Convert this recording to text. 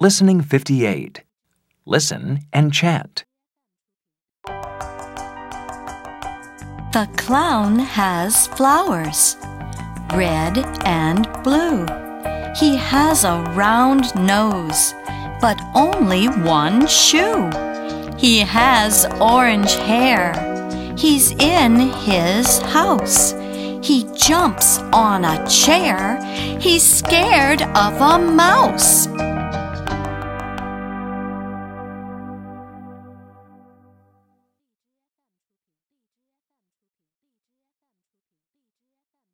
Listening 58. Listen and chant. The clown has flowers, red and blue. He has a round nose, but only one shoe. He has orange hair. He's in his house. He jumps on a chair. He's scared of a mouse.